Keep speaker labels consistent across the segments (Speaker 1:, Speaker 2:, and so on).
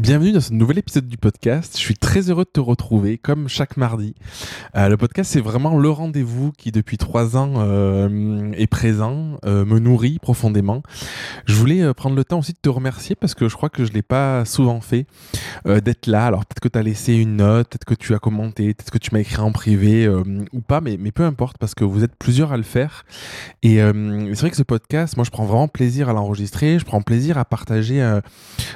Speaker 1: Bienvenue dans ce nouvel épisode du podcast. Je suis très heureux de te retrouver, comme chaque mardi. Euh, le podcast, c'est vraiment le rendez-vous qui, depuis trois ans, euh, est présent, euh, me nourrit profondément. Je voulais prendre le temps aussi de te remercier parce que je crois que je l'ai pas souvent fait d'être là. Alors peut-être que tu as laissé une note, peut-être que tu as commenté, peut-être que tu m'as écrit en privé ou pas, mais, mais peu importe parce que vous êtes plusieurs à le faire. Et c'est vrai que ce podcast, moi, je prends vraiment plaisir à l'enregistrer. Je prends plaisir à partager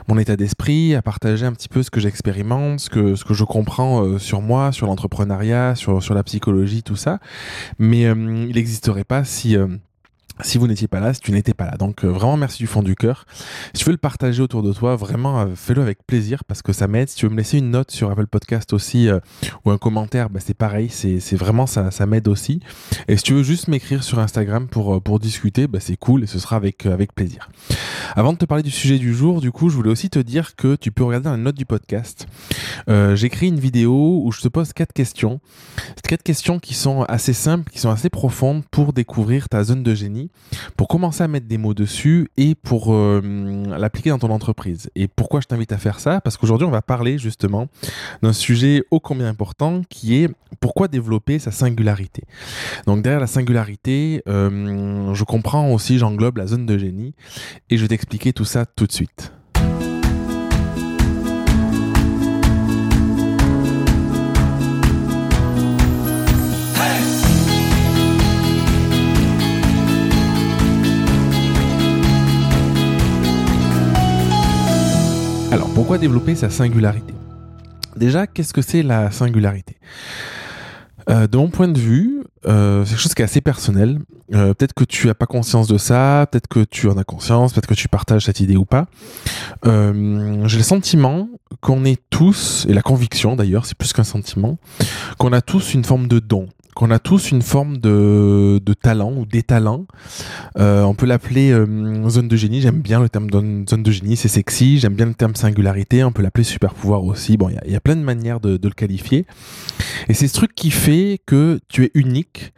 Speaker 1: mon état d'esprit, à partager un petit peu ce que j'expérimente, ce que, ce que je comprends euh, sur moi, sur l'entrepreneuriat, sur, sur la psychologie, tout ça. Mais euh, il n'existerait pas si... si vous n'étiez pas là, si tu n'étais pas là. Donc euh, vraiment merci du fond du cœur. Si tu veux le partager autour de toi, vraiment euh, fais-le avec plaisir parce que ça m'aide. Si tu veux me laisser une note sur Apple Podcast aussi euh, ou un commentaire, bah, c'est pareil, c'est vraiment ça, ça m'aide aussi. Et si tu veux juste m'écrire sur Instagram pour, pour discuter, bah, c'est cool et ce sera avec, avec plaisir. Avant de te parler du sujet du jour, du coup, je voulais aussi te dire que tu peux regarder dans les notes du podcast. Écrit une vidéo où je te pose quatre questions. Quatre questions qui sont assez simples, qui sont assez profondes pour découvrir ta zone de génie pour commencer à mettre des mots dessus et pour euh, l'appliquer dans ton entreprise. Et pourquoi je t'invite à faire ça? Parce qu'aujourd'hui, on va parler justement d'un sujet ô combien important qui est pourquoi développer sa singularité. Donc derrière la singularité, euh, je comprends aussi, j'englobe la zone de génie et je vais t'expliquer tout ça tout de suite. Alors, pourquoi développer sa singularité? Déjà, qu'est-ce que c'est la singularité? Euh, De mon point de vue, euh, c'est quelque chose qui est assez personnel. Euh, peut-être que tu n'as pas conscience de ça, peut-être que tu en as conscience, peut-être que tu partages cette idée ou pas. J'ai le sentiment qu'on est tous, et la conviction d'ailleurs, c'est plus qu'un sentiment, qu'on a tous une forme de don qu'on a tous une forme de, talent ou des talents. Euh, on peut l'appeler euh, zone de génie. J'aime bien le terme zone de génie, c'est sexy. J'aime bien le terme singularité. On peut l'appeler super pouvoir aussi. Bon, il y a- plein de manières de, le qualifier. Et c'est ce truc qui fait que tu es unique,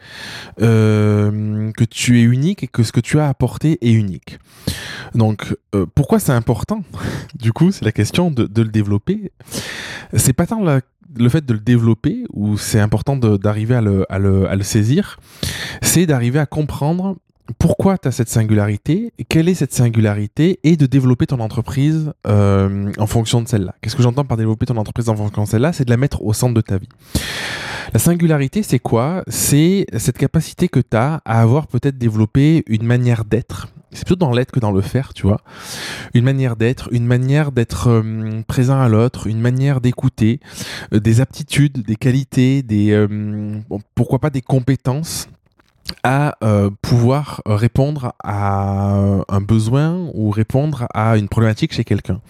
Speaker 1: euh, que tu es unique et que ce que tu as apporté est unique. Donc, pourquoi c'est important? Du coup, c'est la question de, de le développer. C'est pas tant la le fait de le développer, ou c'est important d'arriver à le saisir, c'est d'arriver à comprendre pourquoi tu as cette singularité, quelle est cette singularité, et de développer ton entreprise euh, en fonction de celle-là. Qu'est-ce que j'entends par développer ton entreprise en fonction de celle-là? C'est de la mettre au centre de ta vie. La singularité, c'est quoi? C'est cette capacité que tu as à avoir peut-être développé une manière d'être. C'est plutôt dans l'être que dans le faire, tu vois. Une manière d'être, une manière d'être euh, présent à l'autre, une manière d'écouter, euh, des aptitudes, des qualités, des euh, pourquoi pas des compétences à euh, pouvoir répondre à un besoin ou répondre à une problématique chez quelqu'un.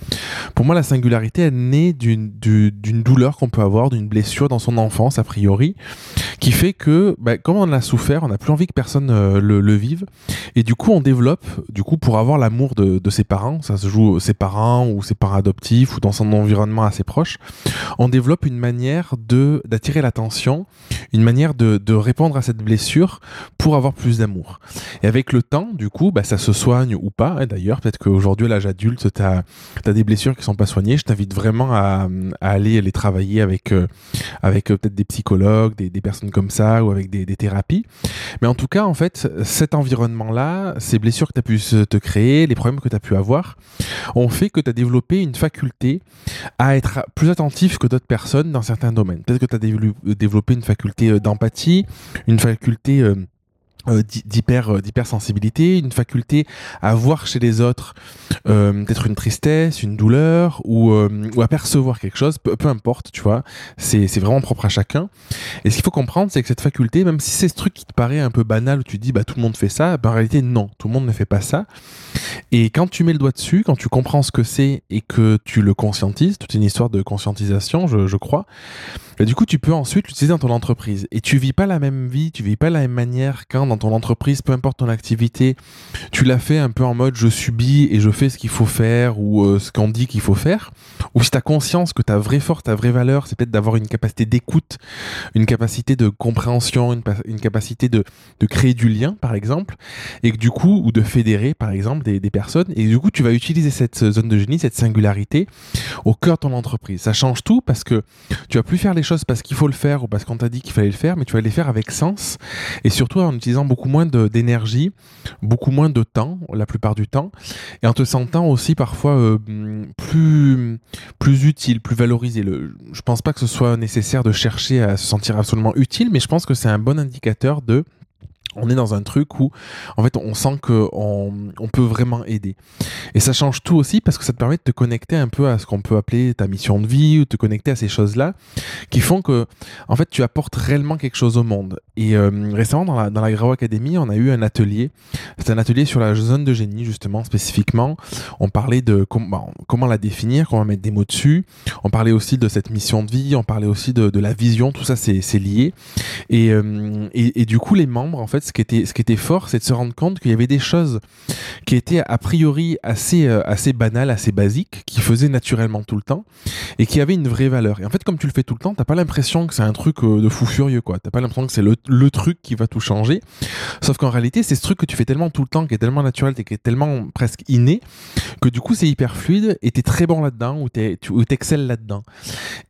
Speaker 1: Pour moi, la singularité, elle naît d'une du- d'une douleur qu'on peut avoir, d'une blessure dans son enfance, a priori, qui fait que, bah, comme on en a souffert, on n'a plus envie que personne euh, le, le vive, et du coup, on développe, du coup, pour avoir l'amour de, de ses parents, ça se joue ses parents ou ses parents adoptifs ou dans son environnement assez proche, on développe une manière de d'attirer l'attention, une manière de, de répondre à cette blessure pour avoir plus d'amour. Et avec le temps, du coup, bah, ça se soigne ou pas. hein, D'ailleurs, peut-être qu'aujourd'hui, à l'âge adulte, tu as, des blessures qui sont pas soignées. Je t'invite vraiment à, aller les travailler avec, euh, avec euh, peut-être des psychologues, des, personnes comme ça, ou avec des, thérapies. Mais en tout cas, en fait, cet environnement-là, ces blessures que tu as pu te créer, les problèmes que tu as pu avoir, ont fait que tu as développé une faculté à être plus attentif que d'autres personnes dans certains domaines. Peut-être que tu as développé une faculté euh, d'empathie, une faculté d'hyper euh, d'hypersensibilité, une faculté à voir chez les autres euh, peut-être une tristesse, une douleur ou, euh, ou à percevoir quelque chose, peu, importe, tu vois, c'est vraiment propre à chacun. Et ce qu'il faut comprendre, c'est que cette faculté, même si c'est ce truc qui te paraît un peu banal, où tu dis bah tout le monde fait ça, ben, en réalité non, tout le monde ne fait pas ça. Et quand tu mets le doigt dessus, quand tu comprends ce que c'est et que tu le conscientises, toute une histoire de conscientisation, je, je crois, Du coup, tu peux ensuite l'utiliser dans ton entreprise. Et tu vis pas la même vie, tu vis pas la même manière quand dans ton entreprise, peu importe ton activité, tu l'as fait un peu en mode je subis et je fais ce qu'il faut faire ou euh, ce qu'on dit qu'il faut faire. Ou si tu as conscience que ta vraie force, ta vraie valeur, c'est peut-être d'avoir une capacité d'écoute, une capacité de compréhension, une, capacité de, de, créer du lien, par exemple, et que du coup, ou de fédérer, par exemple, des, des personnes. Et du coup, tu vas utiliser cette zone de génie, cette singularité au cœur de ton entreprise. Ça change tout parce que tu vas plus faire les parce qu'il faut le faire ou parce qu'on t'a dit qu'il fallait le faire, mais tu vas les faire avec sens et surtout en utilisant beaucoup moins d'énergie, beaucoup moins de temps, la plupart du temps, et en te sentant aussi parfois euh, plus, plus utile, plus valorisé. Le, je pense pas que ce soit nécessaire de chercher à se sentir absolument utile, mais je pense que c'est un bon indicateur de on est dans un truc où en fait on sent qu'on on peut vraiment aider. Et ça change tout aussi parce que ça te permet de te connecter un peu à ce qu'on peut appeler ta mission de vie ou te connecter à ces choses-là qui font que en fait tu apportes réellement quelque chose au monde. Et euh, récemment dans la, dans la Grau Academy on a eu un atelier, c'est un atelier sur la zone de génie justement spécifiquement. On parlait de comment la définir, comment mettre des mots dessus. On parlait aussi de cette mission de vie, on parlait aussi de, la vision, tout ça c'est lié. Euh, et, et du coup les membres en fait ce qui était, ce qui était fort, c'est de se rendre compte qu'il y avait des choses qui étaient a priori assez, euh, assez banales, assez basiques, qui faisaient naturellement tout le temps, et qui avaient une vraie valeur. Et en fait, comme tu le fais tout le temps, t'as pas l'impression que c'est un truc euh, de fou furieux, quoi. T'as pas l'impression que c'est le, le, truc qui va tout changer. Sauf qu'en réalité, c'est ce truc que tu fais tellement tout le temps, qui est tellement naturel, qui est tellement presque inné, que du coup, c'est hyper fluide, et t'es très bon là-dedans, ou t'excelles là-dedans.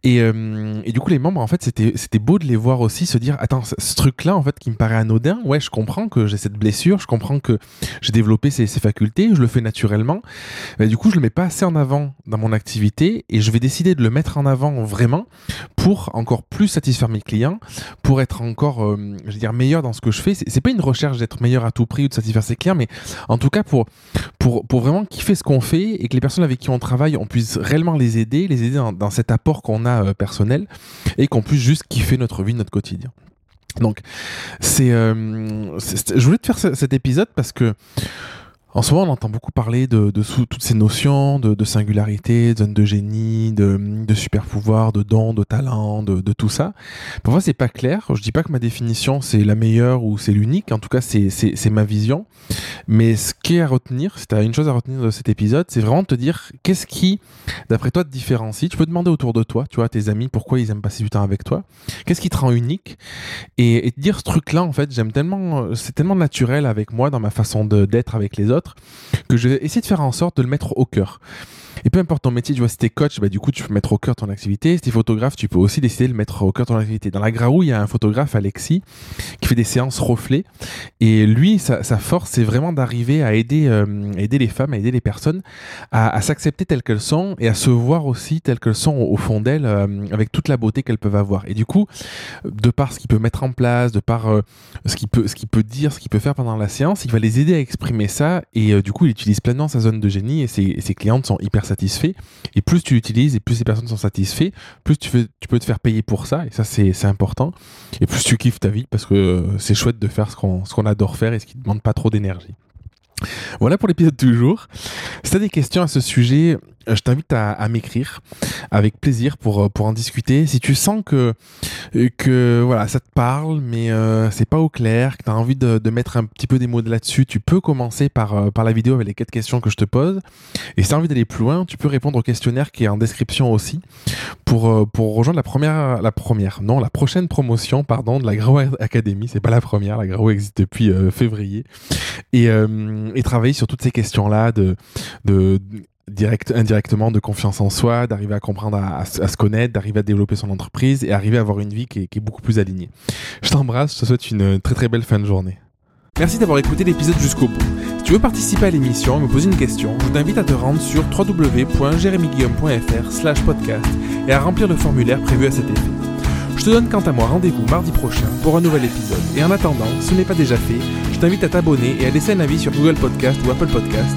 Speaker 1: Et, euh, et du coup, les membres, en fait, c'était, c'était beau de les voir aussi se dire, attends, ce truc-là, en fait, qui me paraît anodin, ouais, je comprends que j'ai cette blessure, je comprends que j'ai développé ces, facultés, je le fais naturellement. Mais du coup, je le mets pas assez en avant dans mon activité et je vais décider de le mettre en avant vraiment pour encore plus satisfaire mes clients, pour être encore, euh, je veux dire, meilleur dans ce que je fais. C'est pas une recherche d'être meilleur à tout prix ou de satisfaire ses clients, mais en tout cas pour, pour, pour vraiment kiffer ce qu'on fait et que les personnes avec qui on travaille, on puisse réellement les aider, les aider dans, cet apport qu'on a euh, personnel et qu'on puisse juste kiffer notre vie, notre quotidien. Donc, c'est, euh, je voulais te faire cet épisode parce que en ce moment, on entend beaucoup parler de, toutes ces notions de, singularité, de zone de génie, de, super pouvoir, de don, de talent, de, tout ça. Pour moi, c'est pas clair. Je dis pas que ma définition c'est la meilleure ou c'est l'unique. En tout cas, c'est ma vision. Mais ce qui est à retenir, as une chose à retenir de cet épisode, c'est vraiment de te dire qu'est-ce qui, d'après toi, te différencie? Tu peux demander autour de toi, tu vois, tes amis, pourquoi ils aiment passer du temps avec toi. Qu'est-ce qui te rend unique? Et, et te dire ce truc-là, en fait, j'aime tellement, c'est tellement naturel avec moi dans ma façon d'être avec les autres que je vais essayer de faire en sorte de le mettre au cœur. Et peu importe ton métier, tu vois, si t'es coach, bah, du coup, tu peux mettre au cœur ton activité. Si t'es photographe, tu peux aussi décider de le mettre au cœur ton activité. Dans la Graou, il y a un photographe, Alexis, qui fait des séances reflets. Et lui, sa, force, c'est vraiment d'arriver à aider, euh, aider les femmes, à aider les personnes à, s'accepter telles qu'elles sont et à se voir aussi telles qu'elles sont au, fond d'elles, euh, avec toute la beauté qu'elles peuvent avoir. Et du coup, de par ce qu'il peut mettre en place, de par euh, ce qu'il peut, qu'il peut dire, ce qu'il peut faire pendant la séance, il va les aider à exprimer ça. Et du coup, il utilise pleinement sa zone de génie et ses, et ses clientes sont hyper satisfait. Et plus tu l'utilises et plus ces personnes sont satisfaites, plus tu, peux te faire payer pour ça. Et ça, c'est important. Et plus tu kiffes ta vie parce que euh, c'est chouette de faire ce qu'on adore faire et ce qui ne demande pas trop d'énergie. Voilà pour l'épisode du jour. Si tu as des questions à ce sujet, je t'invite à, m'écrire avec plaisir pour, euh, pour en discuter. Si tu sens que, euh, que voilà, ça te parle, mais c'est pas au clair, que tu as envie de, de, mettre un petit peu des mots là-dessus, tu peux commencer par, par la vidéo avec les quatre questions que je te pose. Et si tu as envie d'aller plus loin, tu peux répondre au questionnaire qui est en description aussi pour, pour rejoindre la première, la première, non, la prochaine promotion, pardon, de la Grau Academy. C'est pas la première, la Grau existe depuis février. Et, et travailler sur toutes ces questions-là de, de direct, indirectement de confiance en soi, d'arriver à comprendre, à, se connaître, d'arriver à développer son entreprise et arriver à avoir une vie qui est, beaucoup plus alignée. Je t'embrasse, je te souhaite une très très belle fin de journée. Merci d'avoir écouté l'épisode jusqu'au bout. Si tu veux participer à l'émission et me poser une question, je t'invite à te rendre sur www.jeremyguillaume.fr slash podcast et à remplir le formulaire prévu à cet effet. Je te donne quant à moi rendez-vous mardi prochain pour un nouvel épisode. Et en attendant, si ce n'est pas déjà fait, je t'invite à t'abonner et à laisser un avis sur Google Podcast ou Apple Podcast